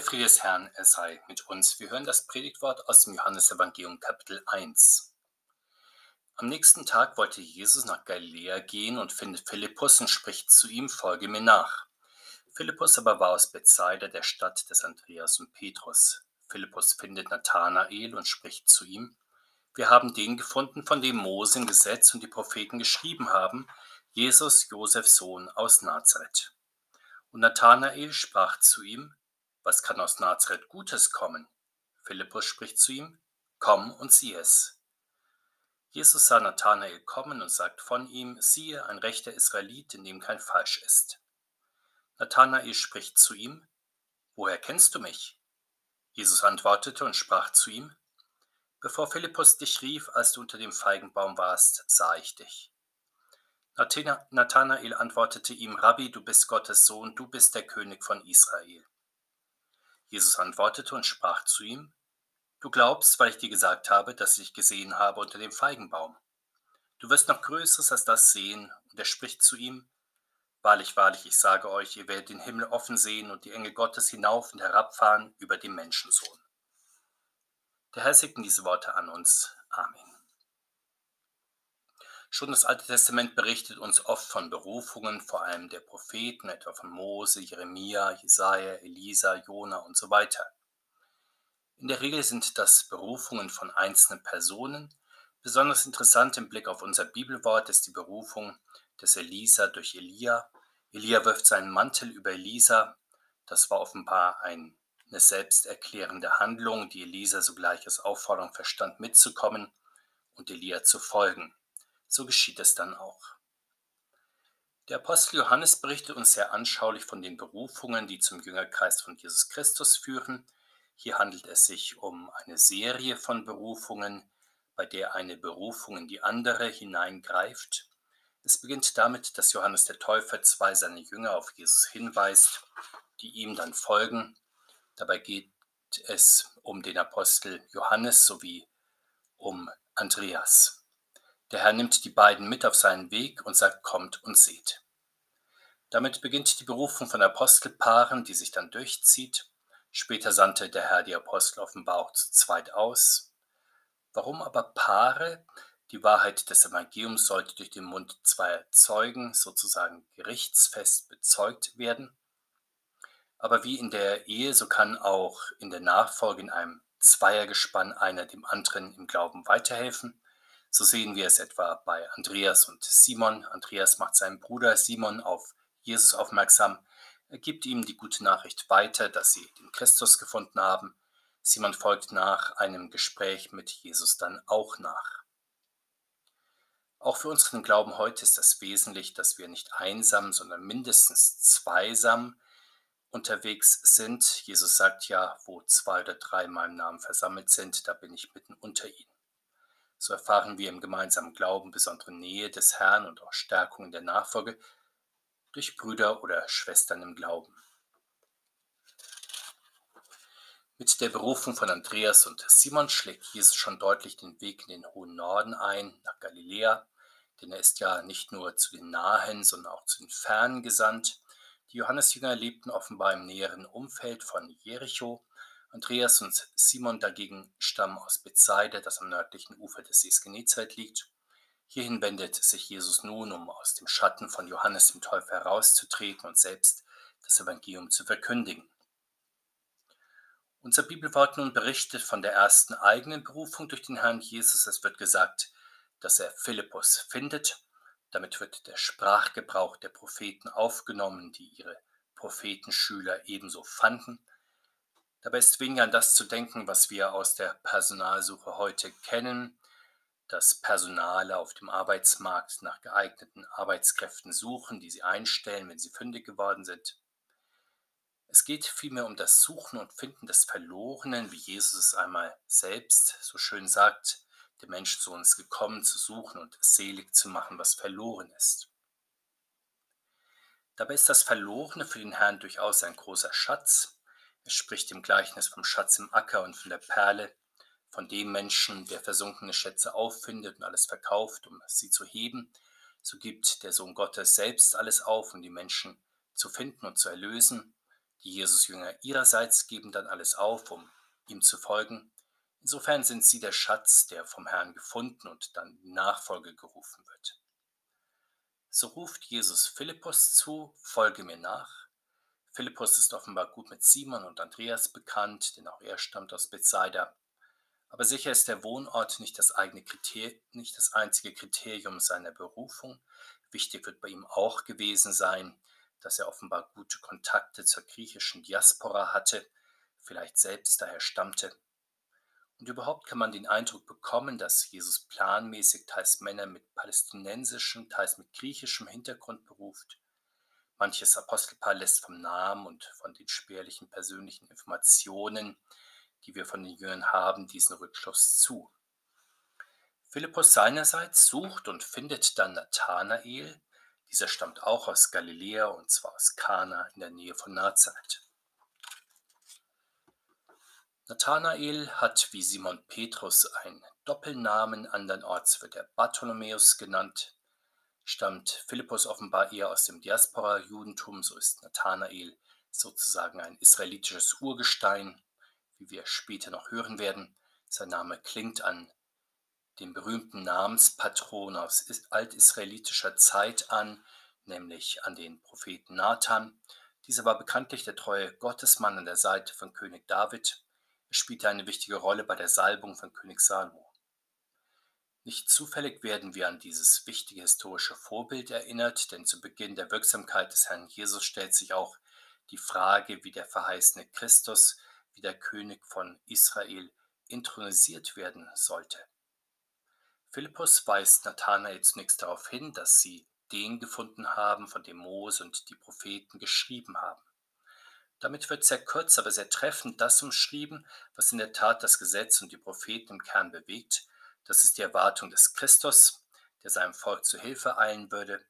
Der Friede des Herrn, er sei mit uns. Wir hören das Predigtwort aus dem Johannesevangelium Kapitel 1. Am nächsten Tag wollte Jesus nach Galiläa gehen und findet Philippus und spricht zu ihm, folge mir nach. Philippus aber war aus Bethsaida, der Stadt des Andreas und Petrus. Philippus findet Nathanael und spricht zu ihm, wir haben den gefunden, von dem Mose im Gesetz und die Propheten geschrieben haben, Jesus, Josefs Sohn aus Nazareth. Und Nathanael sprach zu ihm, was kann aus Nazareth Gutes kommen? Philippus spricht zu ihm, komm und sieh es. Jesus sah Nathanael kommen und sagt von ihm, siehe, ein rechter Israelit, in dem kein Falsch ist. Nathanael spricht zu ihm, woher kennst du mich? Jesus antwortete und sprach zu ihm, bevor Philippus dich rief, als du unter dem Feigenbaum warst, sah ich dich. Nathanael antwortete ihm, Rabbi, du bist Gottes Sohn, du bist der König von Israel. Jesus antwortete und sprach zu ihm, Du glaubst, weil ich dir gesagt habe, dass ich gesehen habe unter dem Feigenbaum. Du wirst noch Größeres als das sehen. Und er spricht zu ihm, Wahrlich, wahrlich, ich sage euch, ihr werdet den Himmel offen sehen und die Engel Gottes hinauf und herabfahren über den Menschensohn. Der Herr segne diese Worte an uns. Amen. Schon das Alte Testament berichtet uns oft von Berufungen, vor allem der Propheten, etwa von Mose, Jeremia, Jesaja, Elisa, Jona und so weiter. In der Regel sind das Berufungen von einzelnen Personen. Besonders interessant im Blick auf unser Bibelwort ist die Berufung des Elisa durch Elia. Elia wirft seinen Mantel über Elisa. Das war offenbar eine selbsterklärende Handlung, die Elisa sogleich als Aufforderung verstand, mitzukommen und Elia zu folgen. So geschieht es dann auch. Der Apostel Johannes berichtet uns sehr anschaulich von den Berufungen, die zum Jüngerkreis von Jesus Christus führen. Hier handelt es sich um eine Serie von Berufungen, bei der eine Berufung in die andere hineingreift. Es beginnt damit, dass Johannes der Täufer zwei seiner Jünger auf Jesus hinweist, die ihm dann folgen. Dabei geht es um den Apostel Johannes sowie um Andreas. Der Herr nimmt die beiden mit auf seinen Weg und sagt, kommt und seht. Damit beginnt die Berufung von Apostelpaaren, die sich dann durchzieht. Später sandte der Herr die Apostel offenbar auch zu zweit aus. Warum aber Paare? Die Wahrheit des Evangeliums sollte durch den Mund zweier Zeugen sozusagen gerichtsfest bezeugt werden. Aber wie in der Ehe, so kann auch in der Nachfolge in einem Zweiergespann einer dem anderen im Glauben weiterhelfen. So sehen wir es etwa bei Andreas und Simon. Andreas macht seinen Bruder Simon auf Jesus aufmerksam. Er gibt ihm die gute Nachricht weiter, dass sie den Christus gefunden haben. Simon folgt nach einem Gespräch mit Jesus dann auch nach. Auch für unseren Glauben heute ist das wesentlich, dass wir nicht einsam, sondern mindestens zweisam unterwegs sind. Jesus sagt ja, wo zwei oder drei in meinem Namen versammelt sind, da bin ich mitten unter ihnen. So erfahren wir im gemeinsamen Glauben besondere Nähe des Herrn und auch Stärkung in der Nachfolge durch Brüder oder Schwestern im Glauben. Mit der Berufung von Andreas und Simon schlägt Jesus schon deutlich den Weg in den hohen Norden ein, nach Galiläa, denn er ist ja nicht nur zu den Nahen, sondern auch zu den Fernen gesandt. Die Johannesjünger lebten offenbar im näheren Umfeld von Jericho Andreas und Simon dagegen stammen aus Bethsaida, das am nördlichen Ufer des Sees Genezareth liegt. Hierhin wendet sich Jesus nun, um aus dem Schatten von Johannes dem Täufer herauszutreten und selbst das Evangelium zu verkündigen. Unser Bibelwort nun berichtet von der ersten eigenen Berufung durch den Herrn Jesus. Es wird gesagt, dass er Philippus findet. Damit wird der Sprachgebrauch der Propheten aufgenommen, die ihre Prophetenschüler ebenso fanden. Dabei ist weniger an das zu denken, was wir aus der Personalsuche heute kennen, dass Personale auf dem Arbeitsmarkt nach geeigneten Arbeitskräften suchen, die sie einstellen, wenn sie fündig geworden sind. Es geht vielmehr um das Suchen und Finden des Verlorenen, wie Jesus es einmal selbst so schön sagt, der Menschensohn ist gekommen, zu suchen und selig zu machen, was verloren ist. Dabei ist das Verlorene für den Herrn durchaus ein großer Schatz, er spricht im Gleichnis vom Schatz im Acker und von der Perle, von dem Menschen, der versunkene Schätze auffindet und alles verkauft, um sie zu heben. So gibt der Sohn Gottes selbst alles auf, um die Menschen zu finden und zu erlösen. Die Jesus-Jünger ihrerseits geben dann alles auf, um ihm zu folgen. Insofern sind sie der Schatz, der vom Herrn gefunden und dann in Nachfolge gerufen wird. So ruft Jesus Philippus zu, folge mir nach. Philippus ist offenbar gut mit Simon und Andreas bekannt, denn auch er stammt aus Bethsaida. Aber sicher ist der Wohnort nicht das, eigene Kriter nicht das einzige Kriterium seiner Berufung. Wichtig wird bei ihm auch gewesen sein, dass er offenbar gute Kontakte zur griechischen Diaspora hatte, vielleicht selbst daher stammte. Und überhaupt kann man den Eindruck bekommen, dass Jesus planmäßig teils Männer mit palästinensischem, teils mit griechischem Hintergrund beruft. Manches Apostelpaar lässt vom Namen und von den spärlichen persönlichen Informationen die wir von den Jüngern haben, diesen Rückschluss zu. Philippus seinerseits sucht und findet dann Nathanael. Dieser stammt auch aus Galiläa und zwar aus Kana in der Nähe von Nazareth. Nathanael hat wie Simon Petrus einen Doppelnamen, andernorts wird er Bartholomäus genannt. Stammt Philippus offenbar eher aus dem Diaspora-Judentum, so ist Nathanael sozusagen ein israelitisches Urgestein wie wir später noch hören werden. Sein Name klingt an den berühmten Namenspatron aus altisraelitischer Zeit an, nämlich an den Propheten Nathan. Dieser war bekanntlich der treue Gottesmann an der Seite von König David. Er spielte eine wichtige Rolle bei der Salbung von König Salomo. Nicht zufällig werden wir an dieses wichtige historische Vorbild erinnert, denn zu Beginn der Wirksamkeit des Herrn Jesus stellt sich auch die Frage, wie der verheißene Christus wie der König von Israel intronisiert werden sollte. Philippus weist Nathanael zunächst darauf hin, dass sie den gefunden haben, von dem Mose und die Propheten geschrieben haben. Damit wird sehr kurz, aber sehr treffend das umschrieben, was in der Tat das Gesetz und die Propheten im Kern bewegt. Das ist die Erwartung des Christus, der seinem Volk zu Hilfe eilen würde.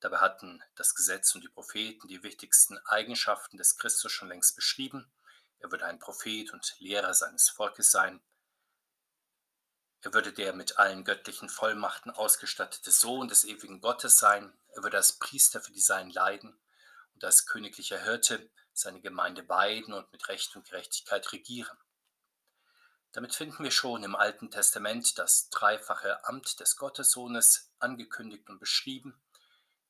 Dabei hatten das Gesetz und die Propheten die wichtigsten Eigenschaften des Christus schon längst beschrieben. Er würde ein Prophet und Lehrer seines Volkes sein. Er würde der mit allen göttlichen Vollmachten ausgestattete Sohn des ewigen Gottes sein. Er würde als Priester für die Seinen leiden und als königlicher Hirte seine Gemeinde weiden und mit Recht und Gerechtigkeit regieren. Damit finden wir schon im Alten Testament das dreifache Amt des Gottessohnes angekündigt und beschrieben.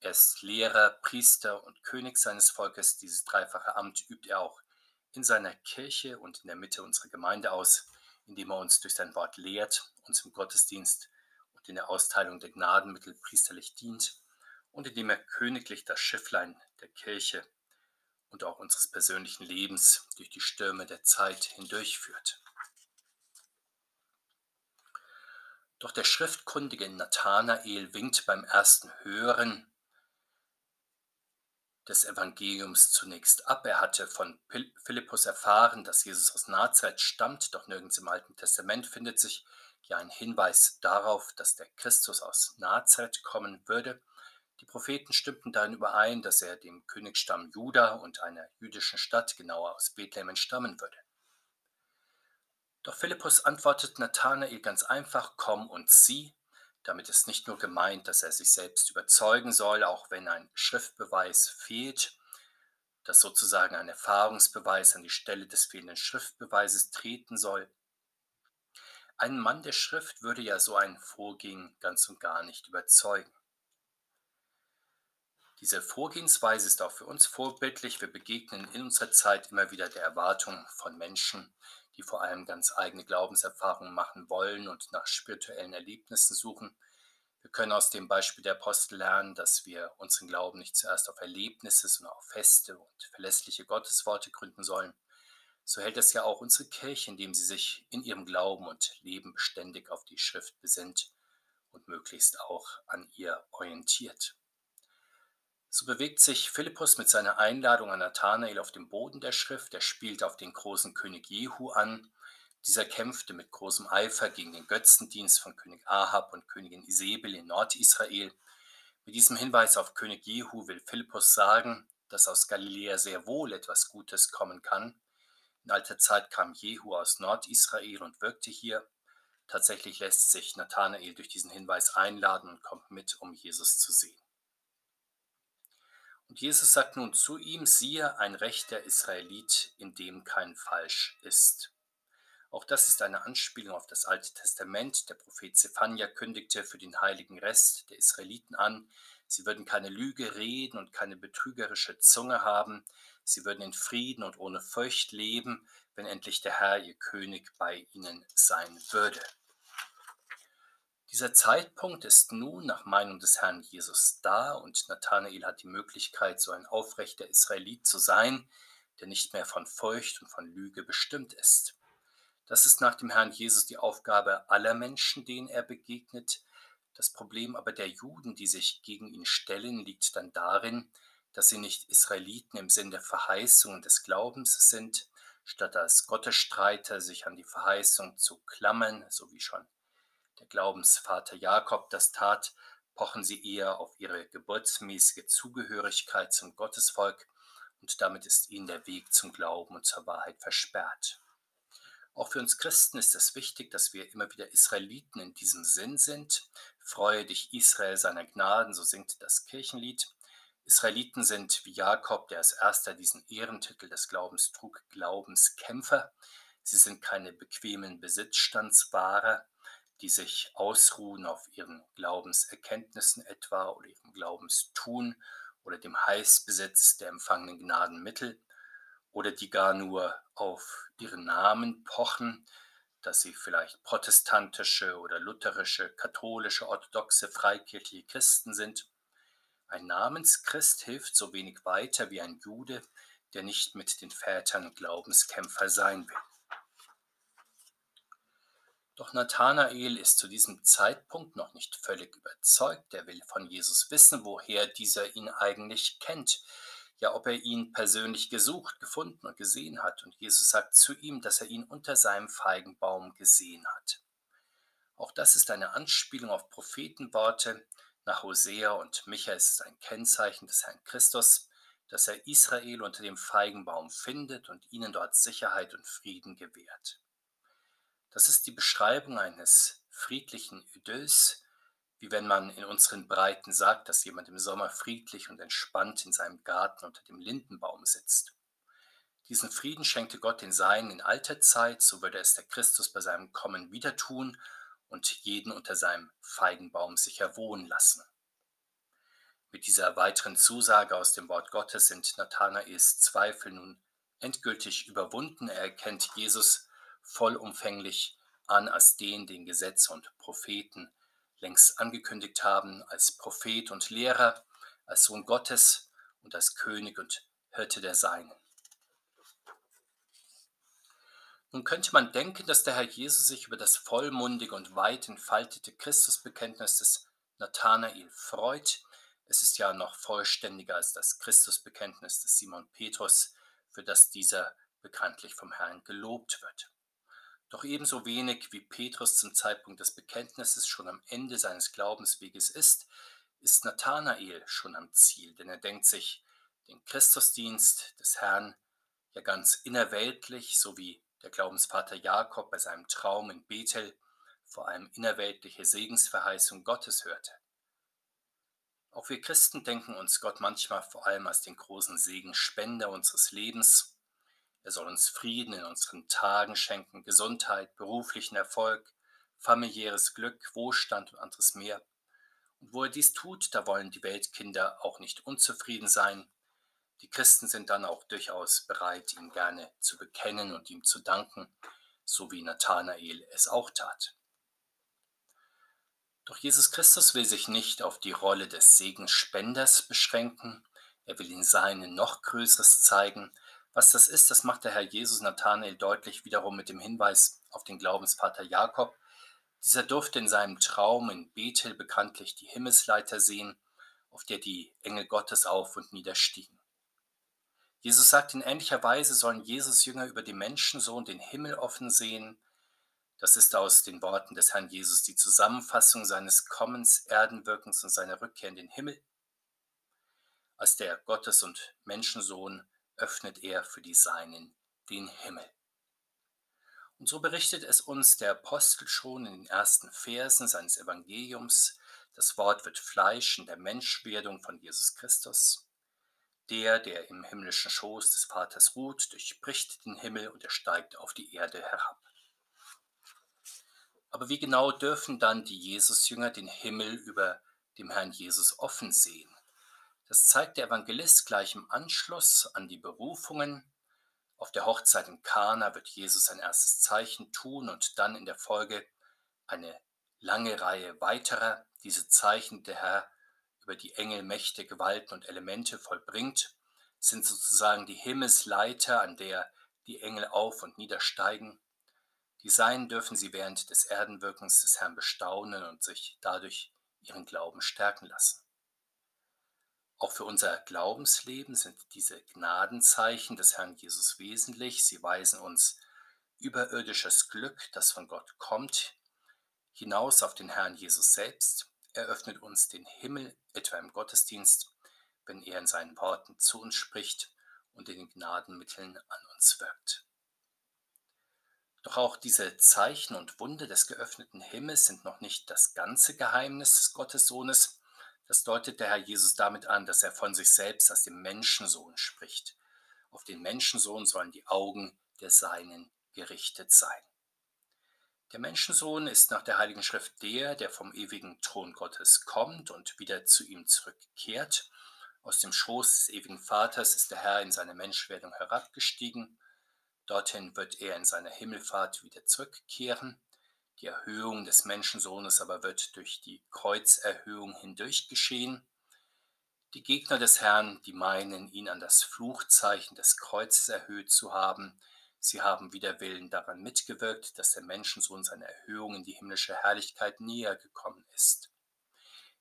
Er ist Lehrer, Priester und König seines Volkes. Dieses dreifache Amt übt er auch in seiner Kirche und in der Mitte unserer Gemeinde aus, indem er uns durch sein Wort lehrt, uns im Gottesdienst und in der Austeilung der Gnadenmittel priesterlich dient und indem er königlich das Schifflein der Kirche und auch unseres persönlichen Lebens durch die Stürme der Zeit hindurchführt. Doch der schriftkundige Nathanael winkt beim ersten Hören des Evangeliums zunächst ab. Er hatte von Philippus erfahren, dass Jesus aus Nazareth stammt, doch nirgends im Alten Testament findet sich ja ein Hinweis darauf, dass der Christus aus Nazareth kommen würde. Die Propheten stimmten darin überein, dass er dem Königsstamm Juda und einer jüdischen Stadt, genauer aus Bethlehem, entstammen würde. Doch Philippus antwortet Nathanael ganz einfach, komm und sieh. Damit ist nicht nur gemeint, dass er sich selbst überzeugen soll, auch wenn ein Schriftbeweis fehlt, dass sozusagen ein Erfahrungsbeweis an die Stelle des fehlenden Schriftbeweises treten soll. Ein Mann der Schrift würde ja so ein Vorgehen ganz und gar nicht überzeugen. Diese Vorgehensweise ist auch für uns vorbildlich. Wir begegnen in unserer Zeit immer wieder der Erwartung von Menschen, die vor allem ganz eigene Glaubenserfahrungen machen wollen und nach spirituellen Erlebnissen suchen. Wir können aus dem Beispiel der Apostel lernen, dass wir unseren Glauben nicht zuerst auf Erlebnisse, sondern auf feste und verlässliche Gottesworte gründen sollen. So hält es ja auch unsere Kirche, indem sie sich in ihrem Glauben und Leben beständig auf die Schrift besinnt und möglichst auch an ihr orientiert. So bewegt sich Philippus mit seiner Einladung an Nathanael auf dem Boden der Schrift. Er spielt auf den großen König Jehu an. Dieser kämpfte mit großem Eifer gegen den Götzendienst von König Ahab und Königin Isabel in Nordisrael. Mit diesem Hinweis auf König Jehu will Philippus sagen, dass aus Galiläa sehr wohl etwas Gutes kommen kann. In alter Zeit kam Jehu aus Nordisrael und wirkte hier. Tatsächlich lässt sich Nathanael durch diesen Hinweis einladen und kommt mit, um Jesus zu sehen. Und Jesus sagt nun zu ihm, siehe, ein rechter Israelit, in dem kein Falsch ist. Auch das ist eine Anspielung auf das Alte Testament. Der Prophet Zephania kündigte für den heiligen Rest der Israeliten an, sie würden keine Lüge reden und keine betrügerische Zunge haben, sie würden in Frieden und ohne Furcht leben, wenn endlich der Herr, ihr König, bei ihnen sein würde. Dieser Zeitpunkt ist nun nach Meinung des Herrn Jesus da und Nathanael hat die Möglichkeit, so ein aufrechter Israelit zu sein, der nicht mehr von Furcht und von Lüge bestimmt ist. Das ist nach dem Herrn Jesus die Aufgabe aller Menschen, denen er begegnet. Das Problem aber der Juden, die sich gegen ihn stellen, liegt dann darin, dass sie nicht Israeliten im Sinn der Verheißungen des Glaubens sind, statt als Gottesstreiter sich an die Verheißung zu klammern, so wie schon der Glaubensvater Jakob das tat, pochen sie eher auf ihre geburtsmäßige Zugehörigkeit zum Gottesvolk und damit ist ihnen der Weg zum Glauben und zur Wahrheit versperrt. Auch für uns Christen ist es wichtig, dass wir immer wieder Israeliten in diesem Sinn sind. Freue dich, Israel, seiner Gnaden, so singt das Kirchenlied. Israeliten sind wie Jakob, der als erster diesen Ehrentitel des Glaubens trug, Glaubenskämpfer. Sie sind keine bequemen Besitzstandswahrer, die sich ausruhen auf ihren Glaubenserkenntnissen etwa oder ihrem Glaubenstun oder dem Heißbesitz der empfangenen Gnadenmittel oder die gar nur auf ihren Namen pochen, dass sie vielleicht protestantische oder lutherische, katholische, orthodoxe, freikirchliche Christen sind. Ein Namenschrist hilft so wenig weiter wie ein Jude, der nicht mit den Vätern Glaubenskämpfer sein will. Doch Nathanael ist zu diesem Zeitpunkt noch nicht völlig überzeugt. Er will von Jesus wissen, woher dieser ihn eigentlich kennt. Ja, ob er ihn persönlich gesucht, gefunden und gesehen hat. Und Jesus sagt zu ihm, dass er ihn unter seinem Feigenbaum gesehen hat. Auch das ist eine Anspielung auf Prophetenworte. Nach Hosea und Micha ist es ein Kennzeichen des Herrn Christus, dass er Israel unter dem Feigenbaum findet und ihnen dort Sicherheit und Frieden gewährt. Das ist die Beschreibung eines friedlichen Idylls, wie wenn man in unseren Breiten sagt, dass jemand im Sommer friedlich und entspannt in seinem Garten unter dem Lindenbaum sitzt. Diesen Frieden schenkte Gott den Seinen in alter Zeit, so würde es der Christus bei seinem Kommen wieder tun und jeden unter seinem Feigenbaum sicher wohnen lassen. Mit dieser weiteren Zusage aus dem Wort Gottes sind Nathanaels Zweifel nun endgültig überwunden. Er erkennt Jesus vollumfänglich an als den, den Gesetze und Propheten längst angekündigt haben, als Prophet und Lehrer, als Sohn Gottes und als König und Hirte der Seinen. Nun könnte man denken, dass der Herr Jesus sich über das vollmundige und weit entfaltete Christusbekenntnis des Nathanael freut. Es ist ja noch vollständiger als das Christusbekenntnis des Simon Petrus, für das dieser bekanntlich vom Herrn gelobt wird. Doch ebenso wenig wie Petrus zum Zeitpunkt des Bekenntnisses schon am Ende seines Glaubensweges ist, ist Nathanael schon am Ziel, denn er denkt sich den Christusdienst des Herrn ja ganz innerweltlich, so wie der Glaubensvater Jakob bei seinem Traum in Bethel vor allem innerweltliche Segensverheißung Gottes hörte. Auch wir Christen denken uns Gott manchmal vor allem als den großen Segenspender unseres Lebens er soll uns Frieden in unseren Tagen schenken, Gesundheit, beruflichen Erfolg, familiäres Glück, Wohlstand und anderes mehr. Und wo er dies tut, da wollen die Weltkinder auch nicht unzufrieden sein. Die Christen sind dann auch durchaus bereit, ihm gerne zu bekennen und ihm zu danken, so wie Nathanael es auch tat. Doch Jesus Christus will sich nicht auf die Rolle des Segensspenders beschränken, er will in seinen noch Größeres zeigen, was das ist, das macht der Herr Jesus Nathanael deutlich wiederum mit dem Hinweis auf den Glaubensvater Jakob. Dieser durfte in seinem Traum in Bethel bekanntlich die Himmelsleiter sehen, auf der die Engel Gottes auf und niederstiegen. Jesus sagt in ähnlicher Weise sollen Jesus Jünger über den Menschensohn den Himmel offen sehen. Das ist aus den Worten des Herrn Jesus die Zusammenfassung seines Kommens, Erdenwirkens und seiner Rückkehr in den Himmel. Als der Gottes- und Menschensohn öffnet er für die Seinen den Himmel. Und so berichtet es uns der Apostel schon in den ersten Versen seines Evangeliums. Das Wort wird Fleisch in der Menschwerdung von Jesus Christus. Der, der im himmlischen Schoß des Vaters ruht, durchbricht den Himmel und er steigt auf die Erde herab. Aber wie genau dürfen dann die Jesusjünger den Himmel über dem Herrn Jesus offen sehen? Das zeigt der Evangelist gleich im Anschluss an die Berufungen. Auf der Hochzeit in Kana wird Jesus sein erstes Zeichen tun und dann in der Folge eine lange Reihe weiterer. Diese Zeichen der Herr über die Engel, Mächte, Gewalten und Elemente vollbringt, sind sozusagen die Himmelsleiter, an der die Engel auf und niedersteigen. Die sein dürfen sie während des Erdenwirkens des Herrn bestaunen und sich dadurch ihren Glauben stärken lassen. Auch für unser Glaubensleben sind diese Gnadenzeichen des Herrn Jesus wesentlich. Sie weisen uns überirdisches Glück, das von Gott kommt, hinaus auf den Herrn Jesus selbst. Er öffnet uns den Himmel, etwa im Gottesdienst, wenn er in seinen Worten zu uns spricht und in den Gnadenmitteln an uns wirkt. Doch auch diese Zeichen und Wunder des geöffneten Himmels sind noch nicht das ganze Geheimnis des Gottessohnes. Das deutet der Herr Jesus damit an, dass er von sich selbst als dem Menschensohn spricht. Auf den Menschensohn sollen die Augen der Seinen gerichtet sein. Der Menschensohn ist nach der Heiligen Schrift der, der vom ewigen Thron Gottes kommt und wieder zu ihm zurückkehrt. Aus dem Schoß des ewigen Vaters ist der Herr in seine Menschwerdung herabgestiegen. Dorthin wird er in seiner Himmelfahrt wieder zurückkehren. Die Erhöhung des Menschensohnes aber wird durch die Kreuzerhöhung hindurch geschehen. Die Gegner des Herrn, die meinen, ihn an das Fluchzeichen des Kreuzes erhöht zu haben, sie haben wider Willen daran mitgewirkt, dass der Menschensohn seiner Erhöhung in die himmlische Herrlichkeit näher gekommen ist.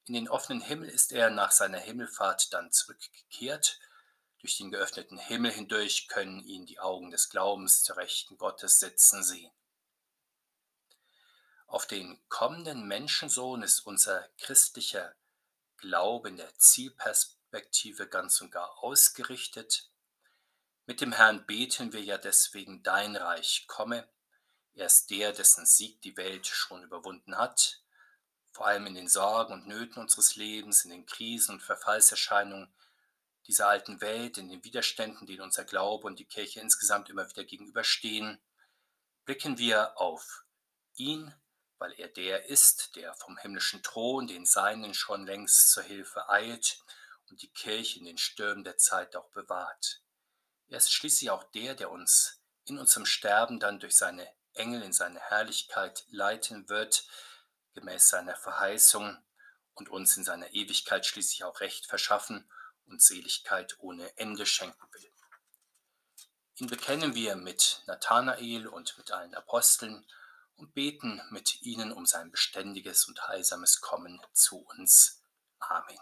In den offenen Himmel ist er nach seiner Himmelfahrt dann zurückgekehrt. Durch den geöffneten Himmel hindurch können ihn die Augen des Glaubens zur Rechten Gottes sitzen sehen. Auf den kommenden Menschensohn ist unser christlicher Glaube in der Zielperspektive ganz und gar ausgerichtet. Mit dem Herrn beten wir ja deswegen, dein Reich komme. Er ist der, dessen Sieg die Welt schon überwunden hat. Vor allem in den Sorgen und Nöten unseres Lebens, in den Krisen und Verfallserscheinungen dieser alten Welt, in den Widerständen, denen unser Glaube und die Kirche insgesamt immer wieder gegenüberstehen, blicken wir auf ihn, weil er der ist, der vom himmlischen Thron den Seinen schon längst zur Hilfe eilt und die Kirche in den Stürmen der Zeit auch bewahrt. Er ist schließlich auch der, der uns in unserem Sterben dann durch seine Engel in seine Herrlichkeit leiten wird, gemäß seiner Verheißung und uns in seiner Ewigkeit schließlich auch Recht verschaffen und Seligkeit ohne Ende schenken will. Ihn bekennen wir mit Nathanael und mit allen Aposteln und beten mit ihnen um sein beständiges und heilsames Kommen zu uns. Amen.